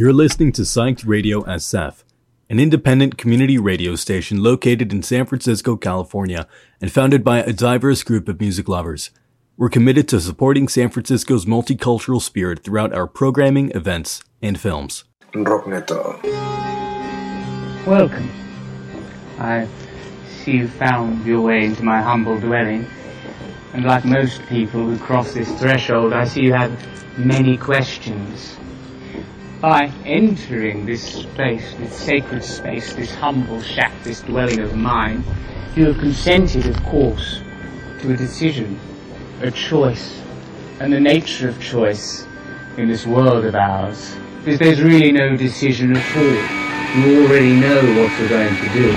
You're listening to Psyched Radio SF, an independent community radio station located in San Francisco, California, and founded by a diverse group of music lovers. We're committed to supporting San Francisco's multicultural spirit throughout our programming, events, and films. Rockneto. Welcome. I see you found your way into my humble dwelling. And like most people who cross this threshold, I see you have many questions. By entering this space, this sacred space, this humble shack, this dwelling of mine, you have consented, of course, to a decision, a choice, and the nature of choice in this world of ours. Because there's really no decision at all. You already know what you're going to do.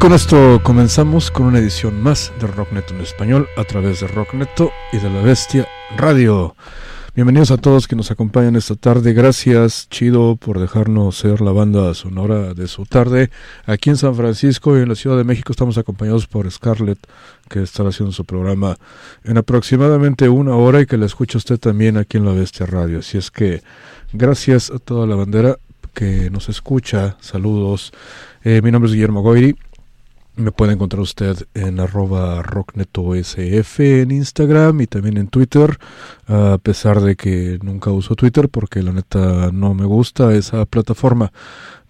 con esto comenzamos con una edición más de Rockneto en español a través de Rockneto y de La Bestia Radio. Bienvenidos a todos que nos acompañan esta tarde. Gracias, Chido, por dejarnos ser la banda sonora de su tarde. Aquí en San Francisco y en la Ciudad de México estamos acompañados por Scarlett, que estará haciendo su programa en aproximadamente una hora y que la escucha usted también aquí en La Bestia Radio. Así es que gracias a toda la bandera que nos escucha. Saludos. Eh, mi nombre es Guillermo Goiri me puede encontrar usted en arroba rocknetosf en Instagram y también en Twitter, a pesar de que nunca uso Twitter porque la neta no me gusta esa plataforma.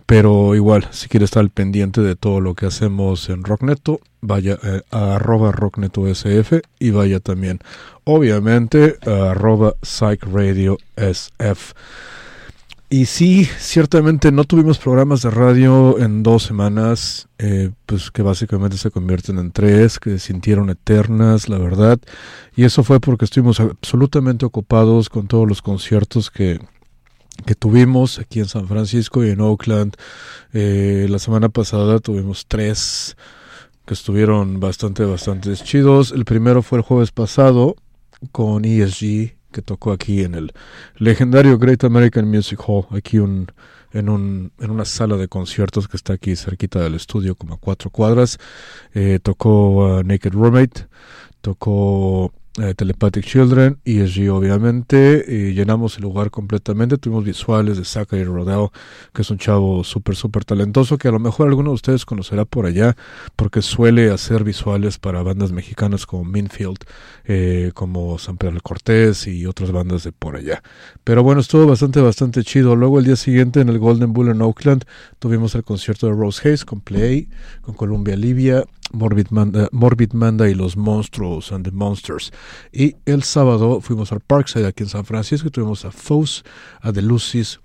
Pero igual, si quiere estar al pendiente de todo lo que hacemos en Rockneto, vaya eh, a arroba rocknetosf y vaya también, obviamente, a arroba psychradiosf. Y sí, ciertamente no tuvimos programas de radio en dos semanas, eh, pues que básicamente se convierten en tres, que sintieron eternas, la verdad. Y eso fue porque estuvimos absolutamente ocupados con todos los conciertos que, que tuvimos aquí en San Francisco y en Oakland. Eh, la semana pasada tuvimos tres que estuvieron bastante, bastante chidos. El primero fue el jueves pasado con ESG que tocó aquí en el legendario Great American Music Hall, aquí un, en, un, en una sala de conciertos que está aquí cerquita del estudio, como a cuatro cuadras. Eh, tocó Naked Roommate, tocó eh, Telepathic Children, ESG obviamente, y llenamos el lugar completamente, tuvimos visuales de Zachary Rodell, que es un chavo súper, súper talentoso, que a lo mejor alguno de ustedes conocerá por allá, porque suele hacer visuales para bandas mexicanas como Minfield, eh, como San Pedro Cortés y otras bandas de por allá. Pero bueno, estuvo bastante, bastante chido. Luego el día siguiente en el Golden Bull en Oakland tuvimos el concierto de Rose Hayes con Play, con Columbia Libia, Morbid Manda, Morbid Manda y los Monstruos and the Monsters. Y el sábado fuimos al Parkside aquí en San Francisco y tuvimos a Foes, a The Lucis,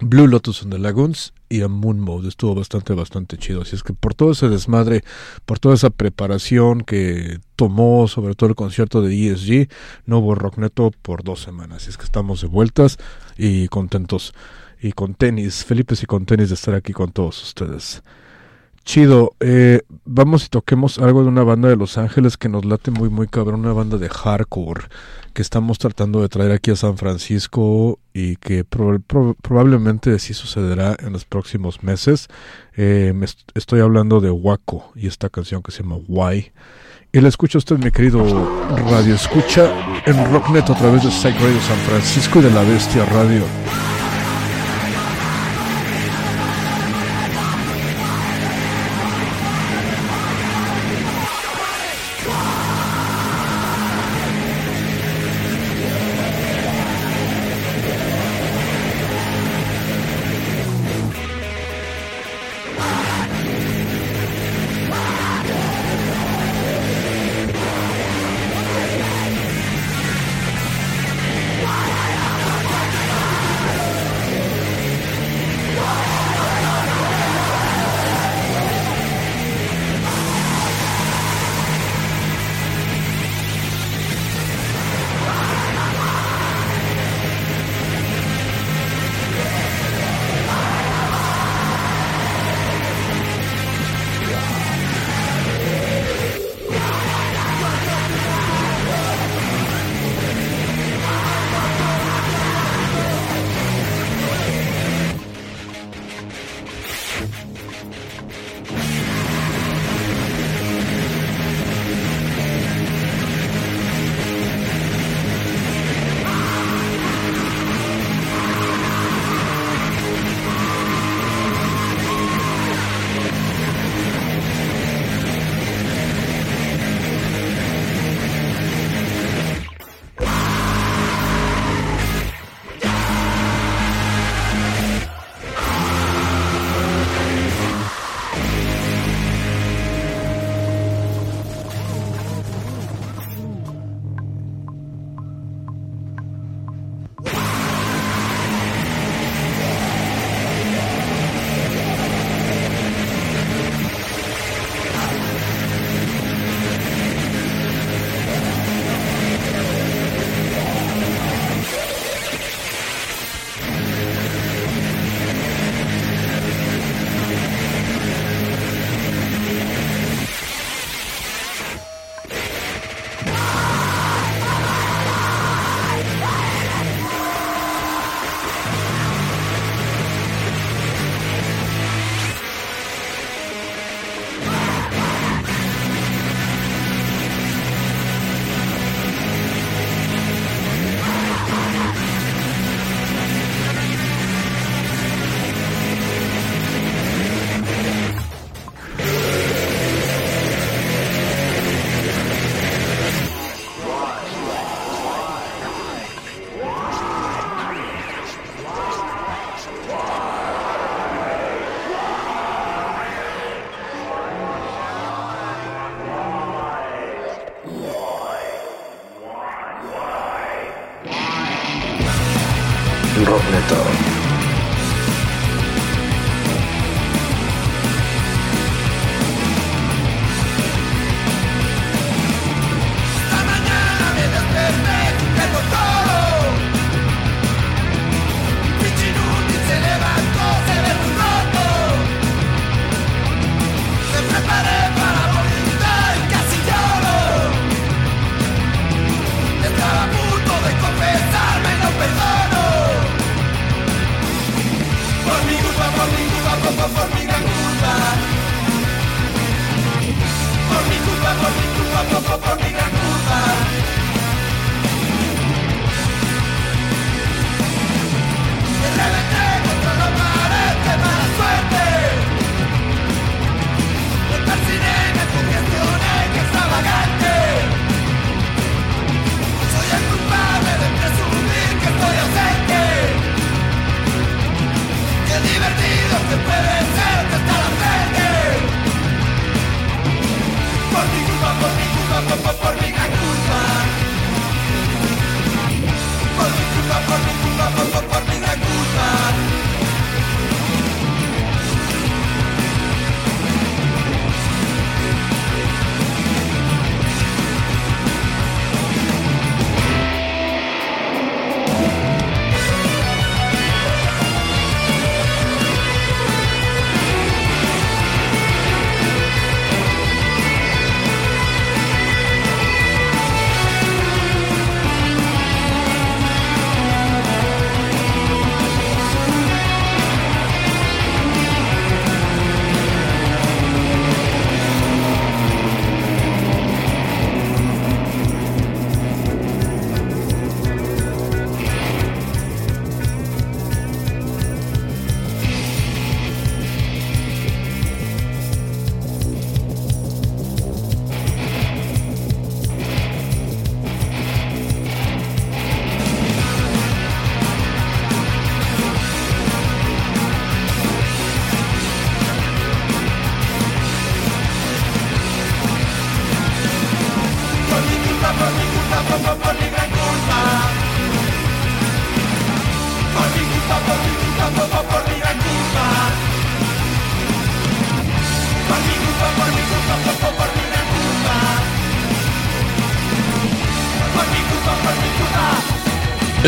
Blue Lotus and the Lagoons y a Moon Mode. Estuvo bastante, bastante chido. Así es que por todo ese desmadre, por toda esa preparación que tomó, sobre todo el concierto de ESG, no hubo rock neto por dos semanas. Así es que estamos de vueltas y contentos y con tenis, Felipe y con tenis de estar aquí con todos ustedes. Chido, eh, vamos y toquemos algo de una banda de Los Ángeles que nos late muy muy cabrón, una banda de hardcore que estamos tratando de traer aquí a San Francisco y que probablemente sí sucederá en los próximos meses. Eh, me estoy hablando de Waco y esta canción que se llama Why. Y la escucha usted, mi querido Radio Escucha, en Rocknet a través de Psych Radio San Francisco y de La Bestia Radio.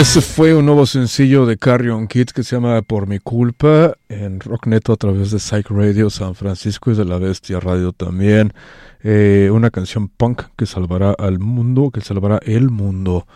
Ese fue un nuevo sencillo de Carrion Kids que se llama Por mi culpa en Rockneto a través de Psych Radio San Francisco y de la Bestia Radio también. Eh, una canción punk que salvará al mundo, que salvará el mundo.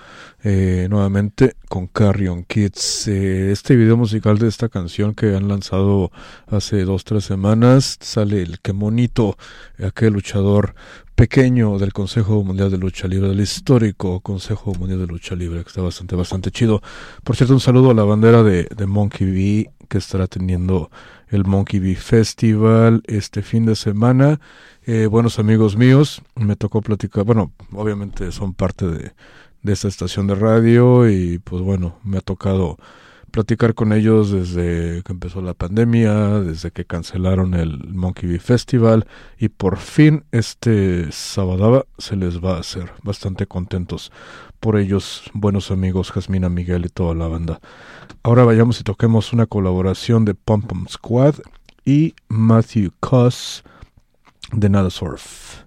Eh, nuevamente con Carrion Kids. Eh, este video musical de esta canción que han lanzado hace dos tres semanas sale el que monito, aquel luchador pequeño del Consejo Mundial de Lucha Libre, del histórico Consejo Mundial de Lucha Libre, que está bastante, bastante chido. Por cierto, un saludo a la bandera de, de Monkey B, que estará teniendo el Monkey B Festival este fin de semana. Eh, buenos amigos míos, me tocó platicar, bueno, obviamente son parte de, de esta estación de radio y pues bueno, me ha tocado platicar con ellos desde que empezó la pandemia, desde que cancelaron el Monkey Bee Festival y por fin este sábado se les va a hacer. Bastante contentos por ellos, buenos amigos Jasmina Miguel y toda la banda. Ahora vayamos y toquemos una colaboración de Pom Pom Squad y Matthew Cuss de Nada Surf.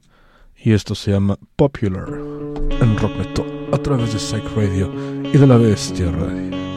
Y esto se llama Popular en Rock Metal a través de Psych Radio y de la Bestia Radio.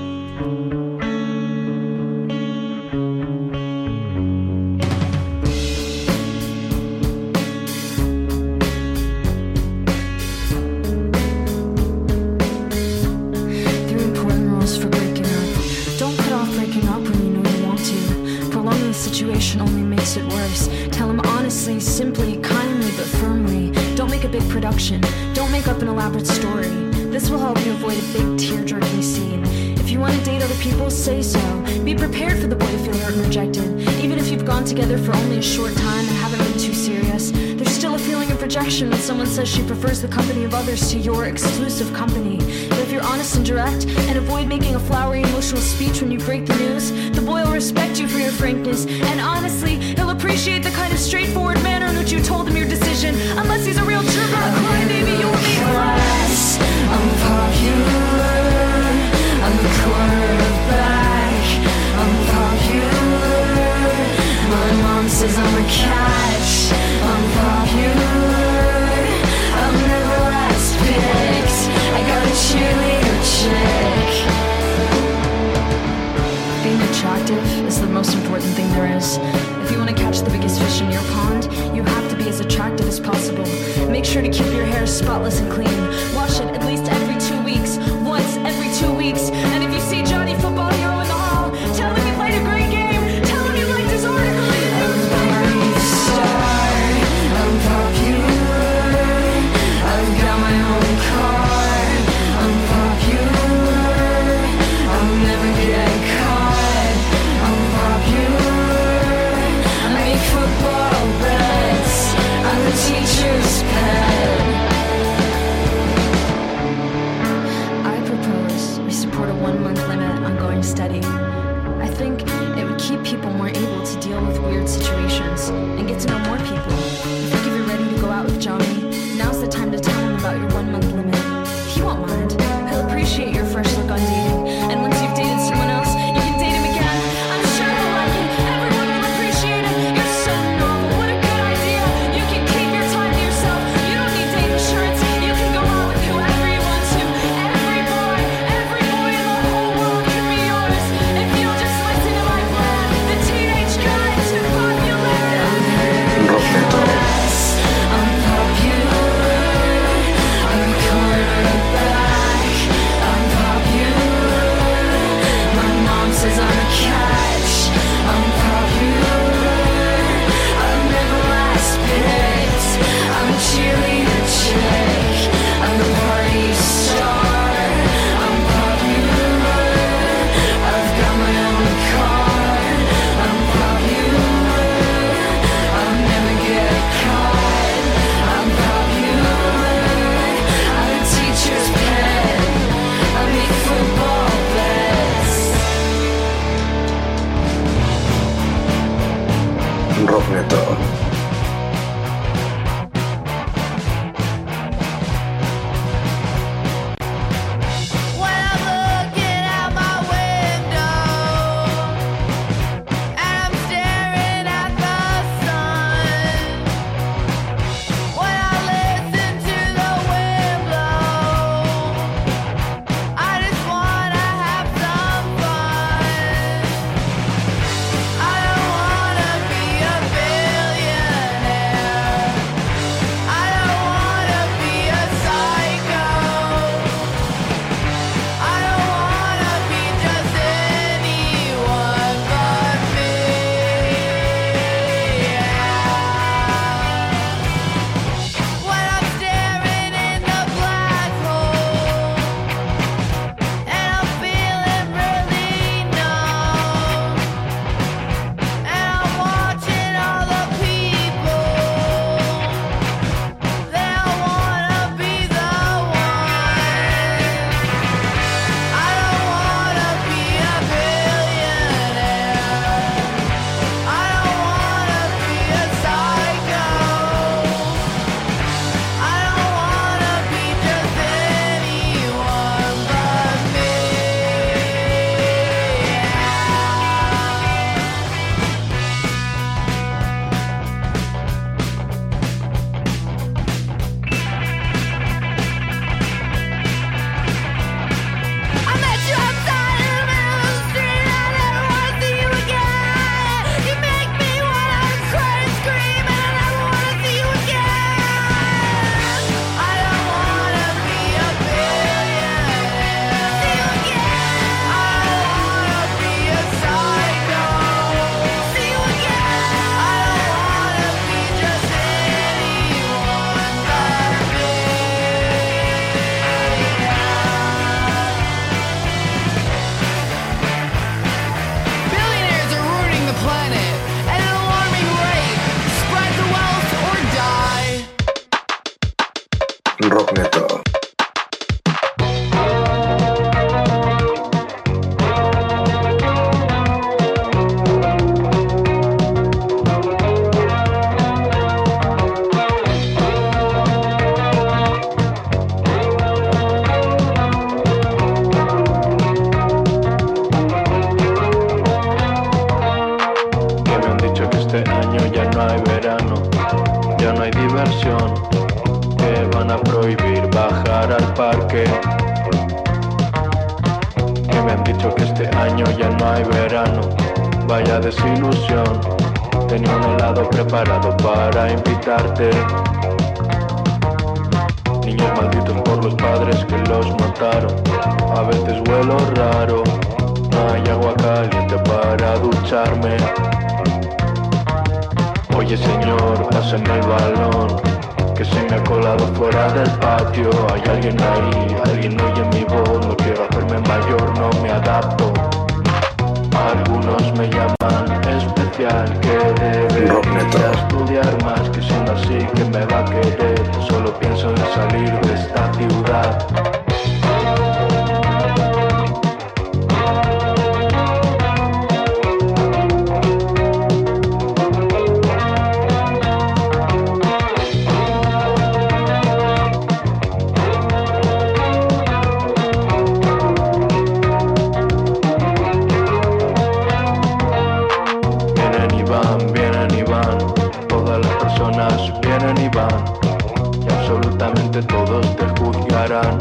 adelante todos te juzgarán.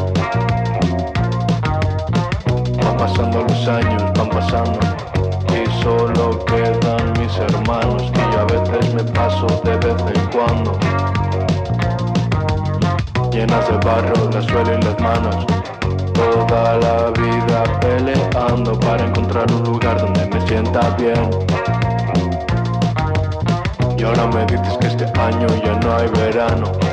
Van pasando los años, van pasando. Y solo quedan mis hermanos, que yo a veces me paso de vez en cuando. Llenas de barro las suelen las manos. Toda la vida peleando para encontrar un lugar donde me sienta bien. Y ahora me dices que este año ya no hay verano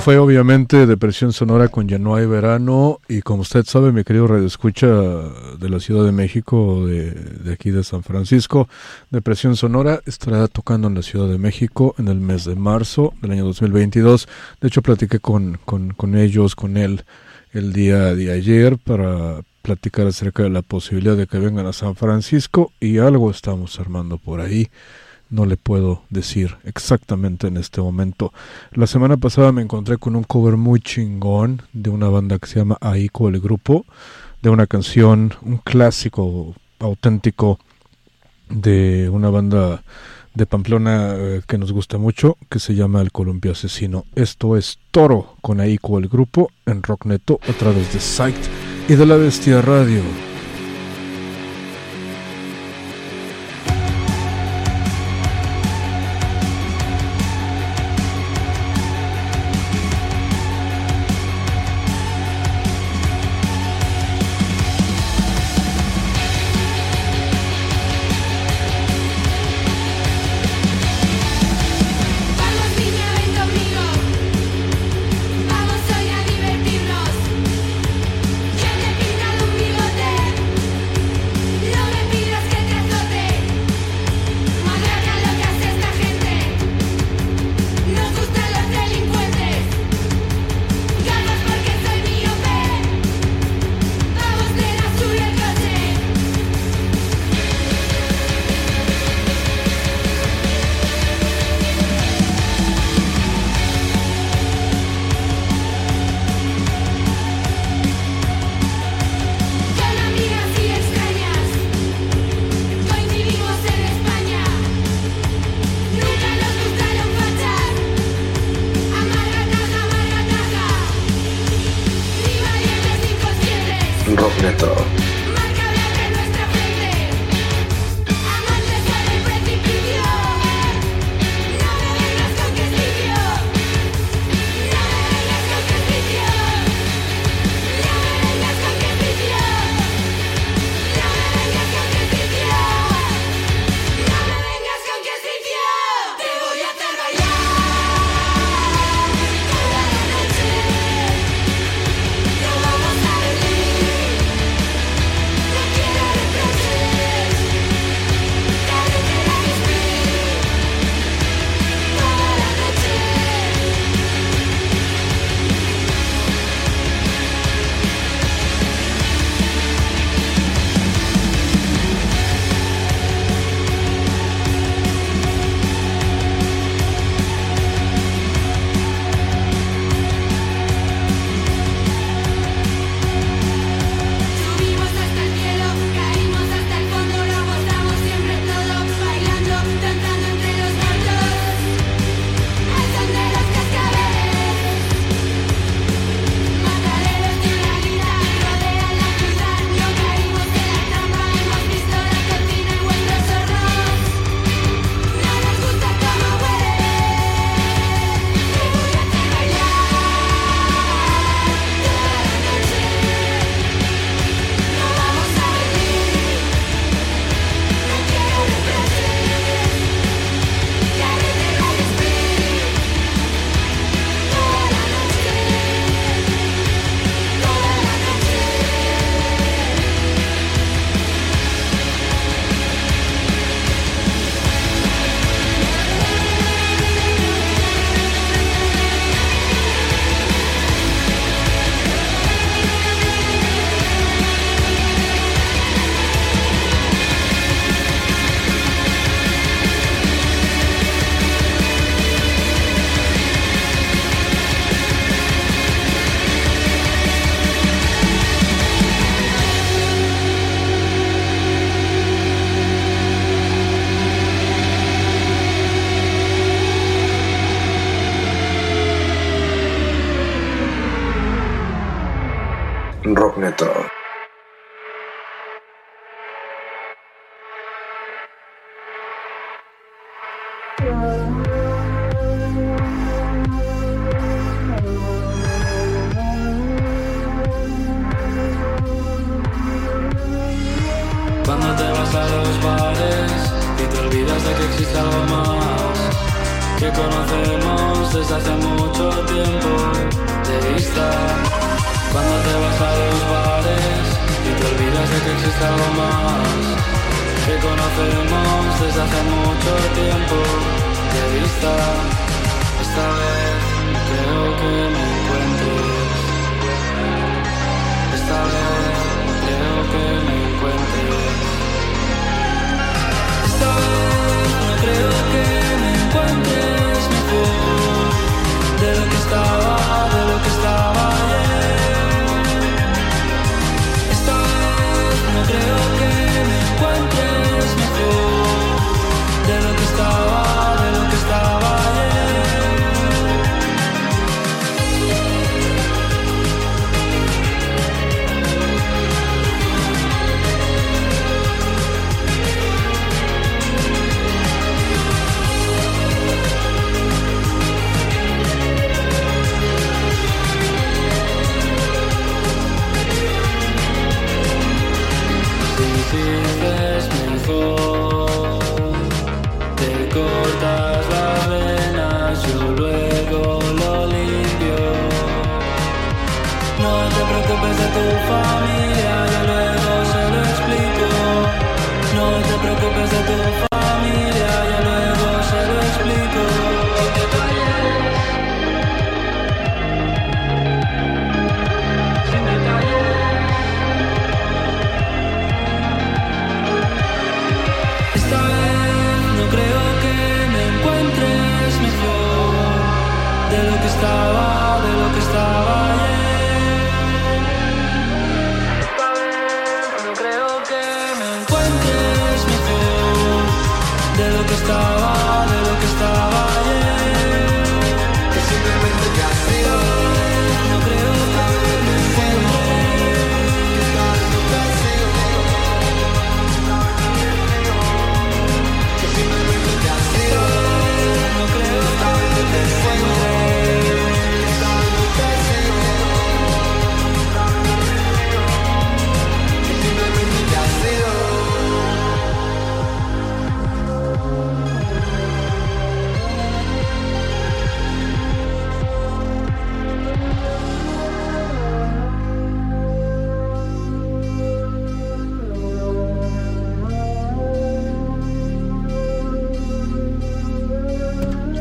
fue obviamente Depresión Sonora con Ya no hay verano. Y como usted sabe, mi querido Radio Escucha de la Ciudad de México, de, aquí de San Francisco, Depresión Sonora estará tocando en la Ciudad de México en el mes de marzo del año 2022. De hecho, platiqué con, con ellos, con él, el día de ayer para platicar acerca de la posibilidad de que vengan a San Francisco y algo estamos armando por ahí no le puedo decir exactamente en este momento. La semana pasada me encontré con un cover muy chingón de una banda que se llama Aiko el grupo, de una canción, un clásico auténtico de una banda de Pamplona eh, que nos gusta mucho, que se llama El Columpio Asesino. Esto es Toro con Aiko el grupo en Rockneto a través de Sight y de la Bestia Radio. Rock Rockneto.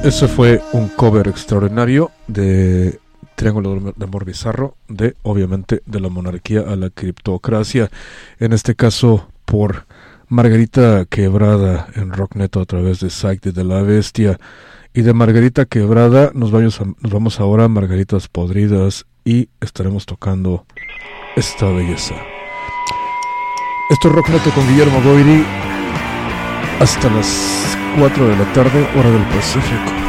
Eso fue un cover extraordinario de Triángulo de Amor Bizarro, de obviamente de la monarquía a la criptocracia, en este caso por Margarita Quebrada en Rockneto a través de Psyche de la Bestia. Y de Margarita Quebrada nos vamos, ahora a Margaritas Podridas y estaremos tocando esta belleza. Esto es Rockneto con Guillermo Goiri hasta las 4 de la tarde, hora del Pacífico.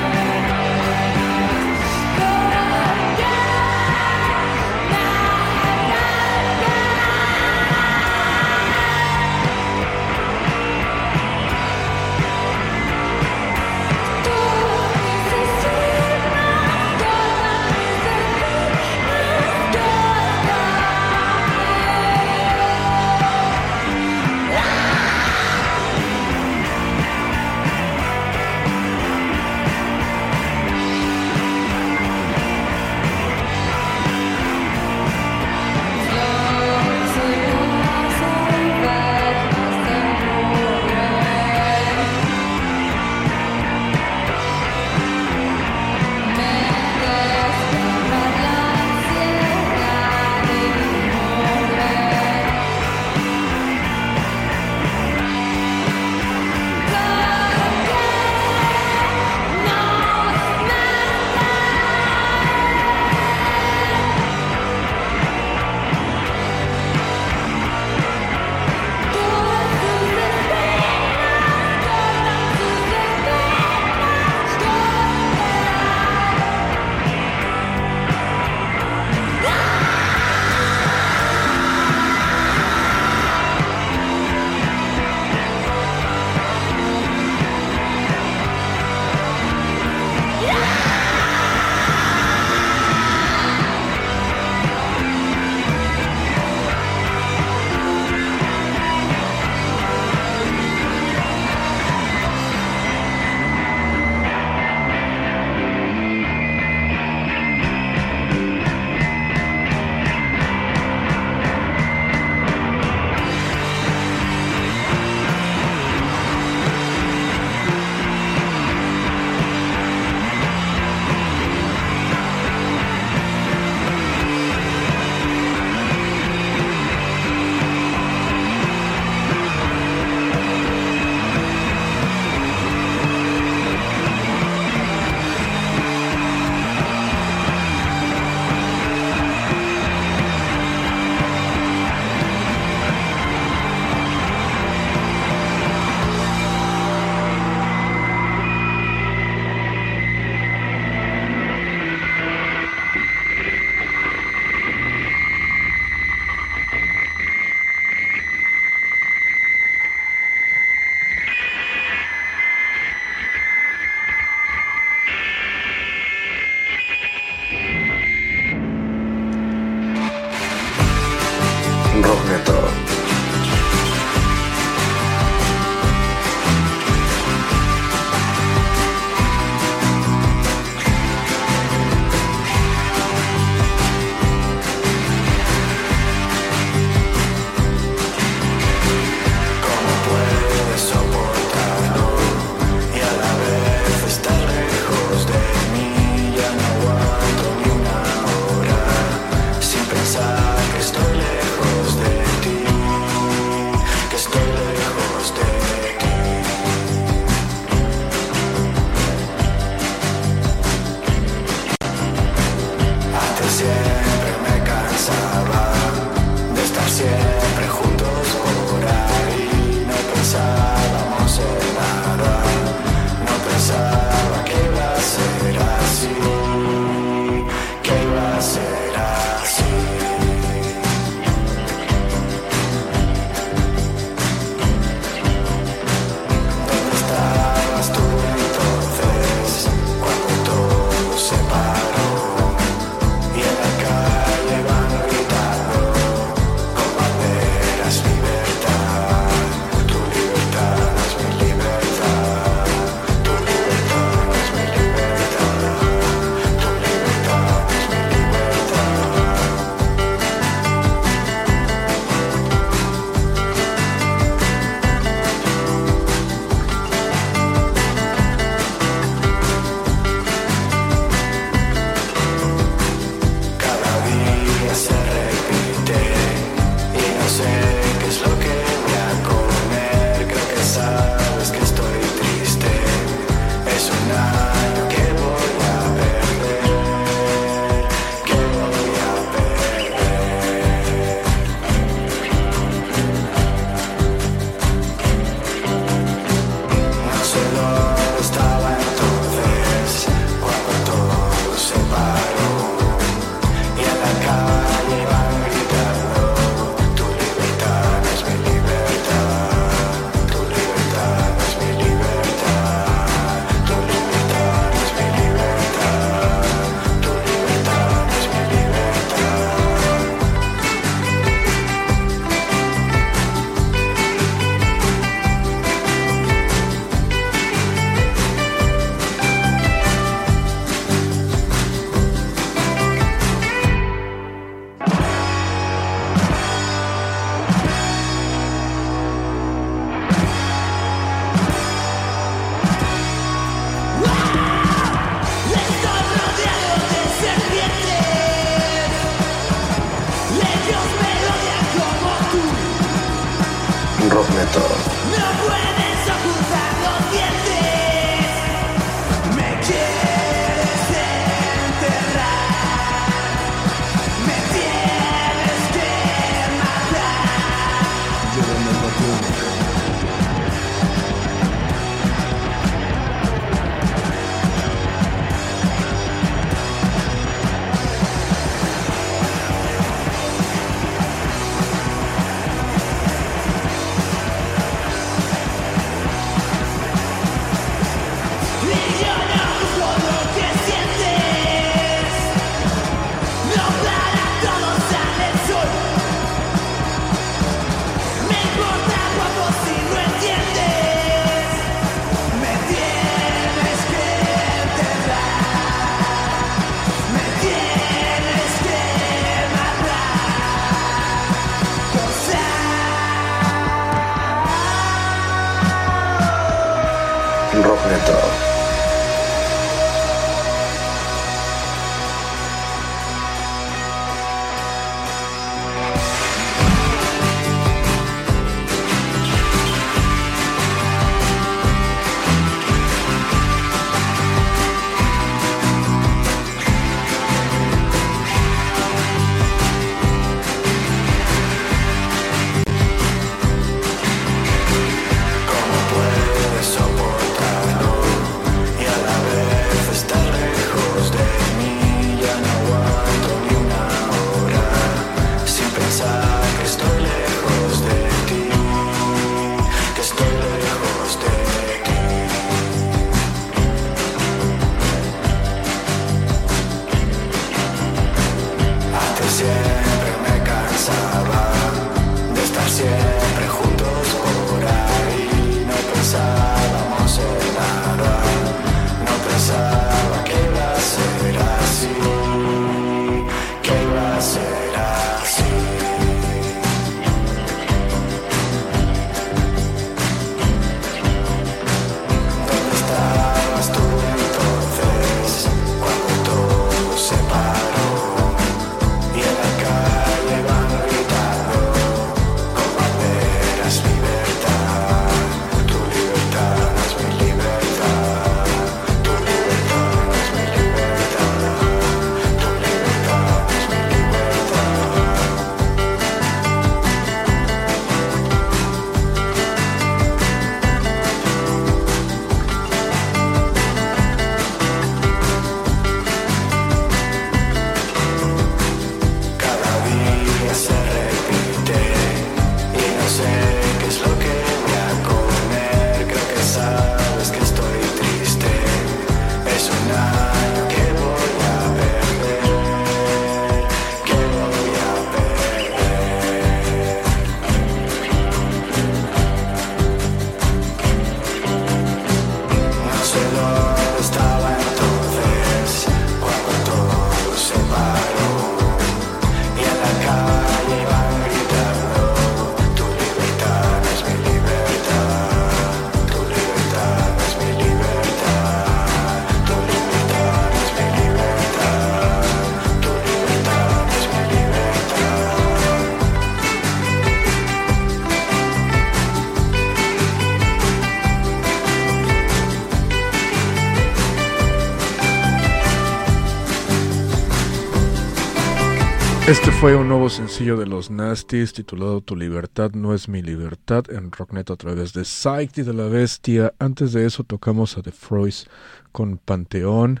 Fue un nuevo sencillo de los Nasties titulado Tu libertad no es mi libertad en Rocknet a través de Psych y de la Bestia. Antes de eso tocamos a The Froys con Panteón,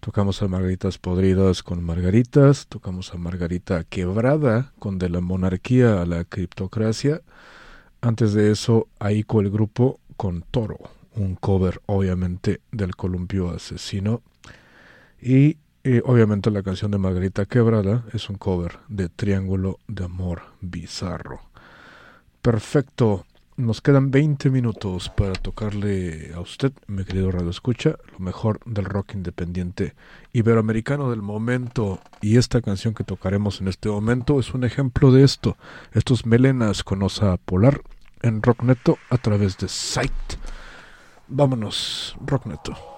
tocamos a Margaritas Podridas con Margaritas, tocamos a Margarita Quebrada con De la Monarquía a la Criptocracia. Antes de eso, Aiko el grupo con Toro, un cover obviamente del Columpio Asesino. Y y obviamente la canción de Margarita Quebrada es un cover de Triángulo de Amor Bizarro. Perfecto. Nos quedan 20 minutos para tocarle a usted, mi querido Radio Escucha, lo mejor del rock independiente iberoamericano del momento. Y esta canción que tocaremos en este momento es un ejemplo de esto. Estos melenas con osa polar en Rockneto a través de Sight. Vámonos, Rockneto.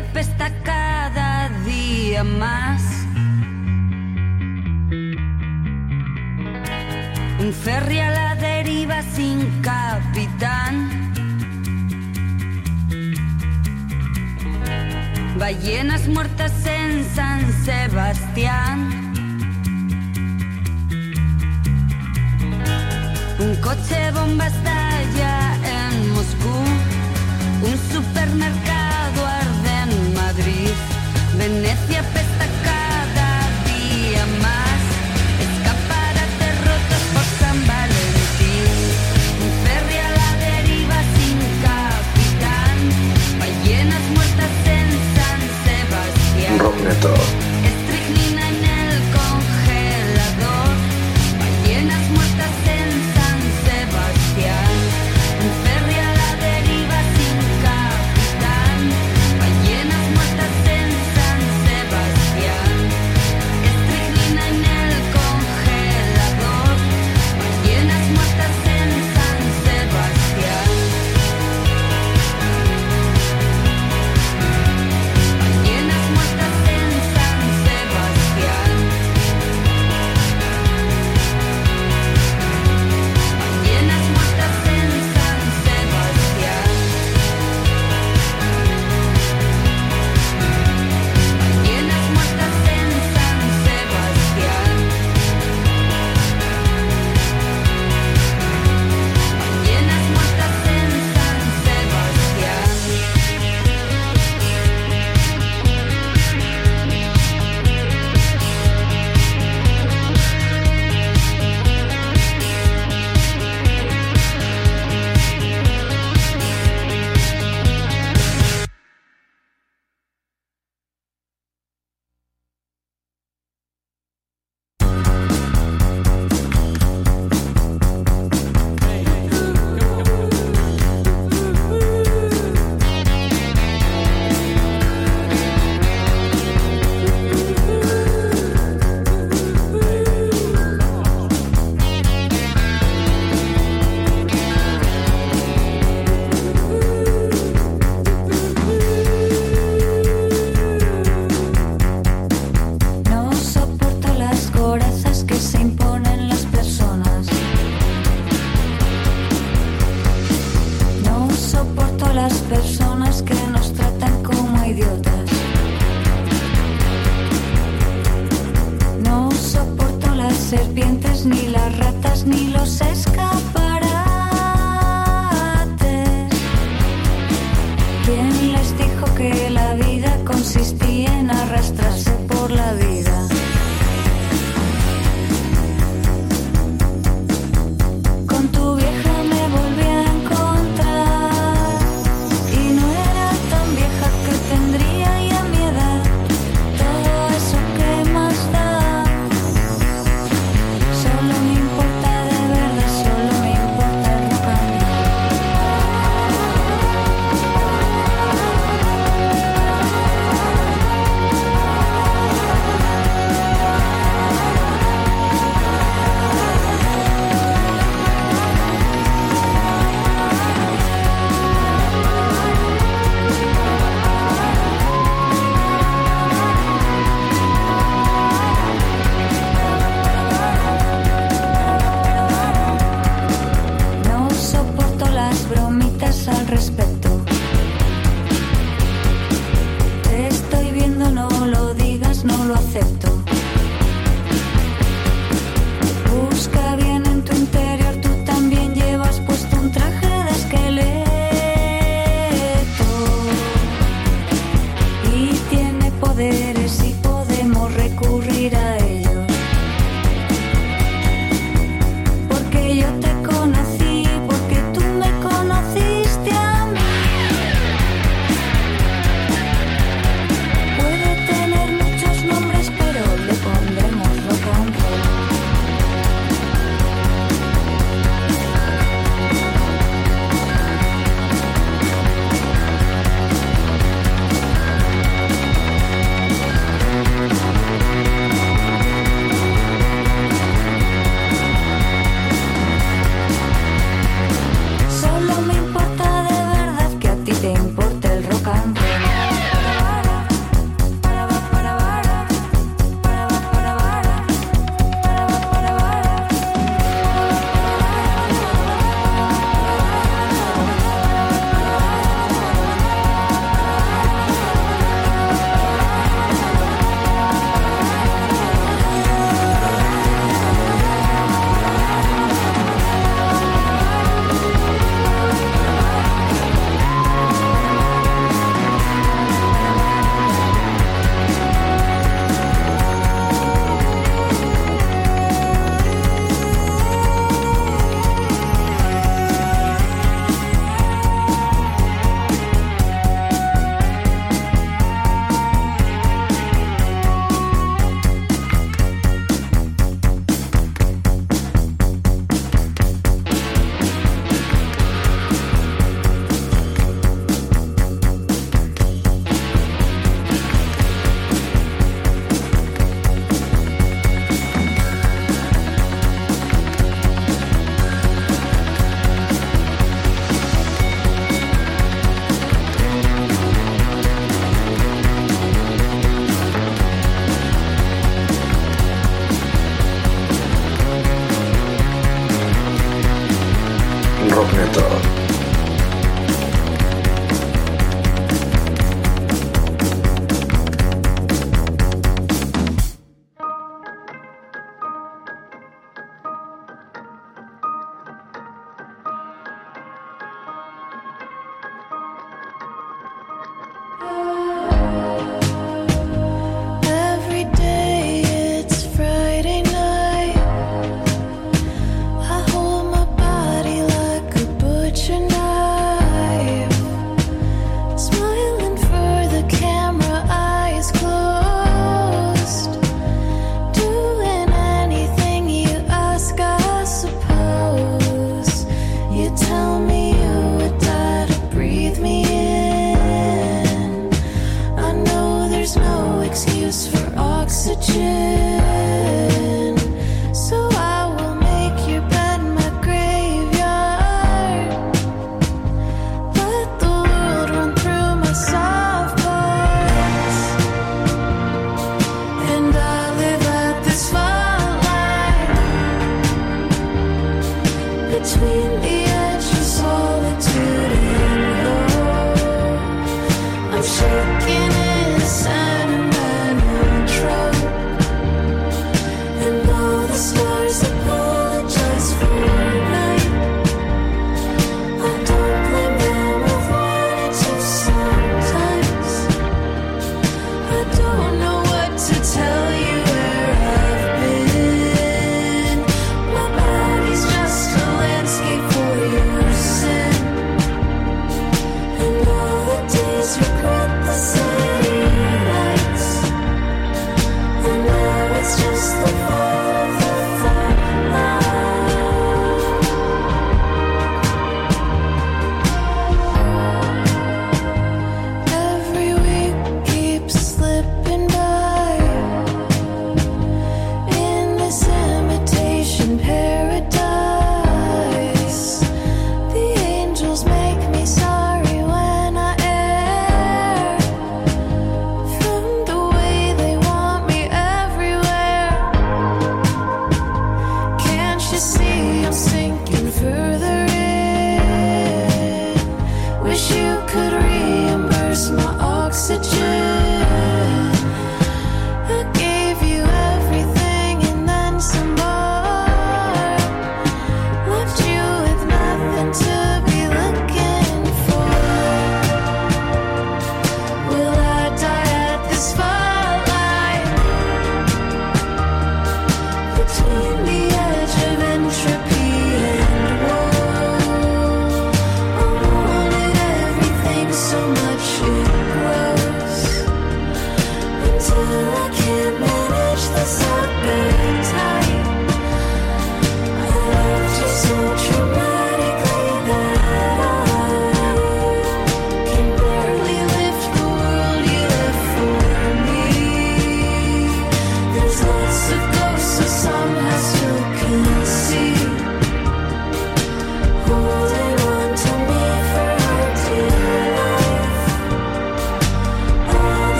apesta cada día más. Un ferry a la deriva sin capitán. Ballenas muertas en San Sebastián. Un coche bomba estalla en Moscú. Un supermercado Venecia pesada.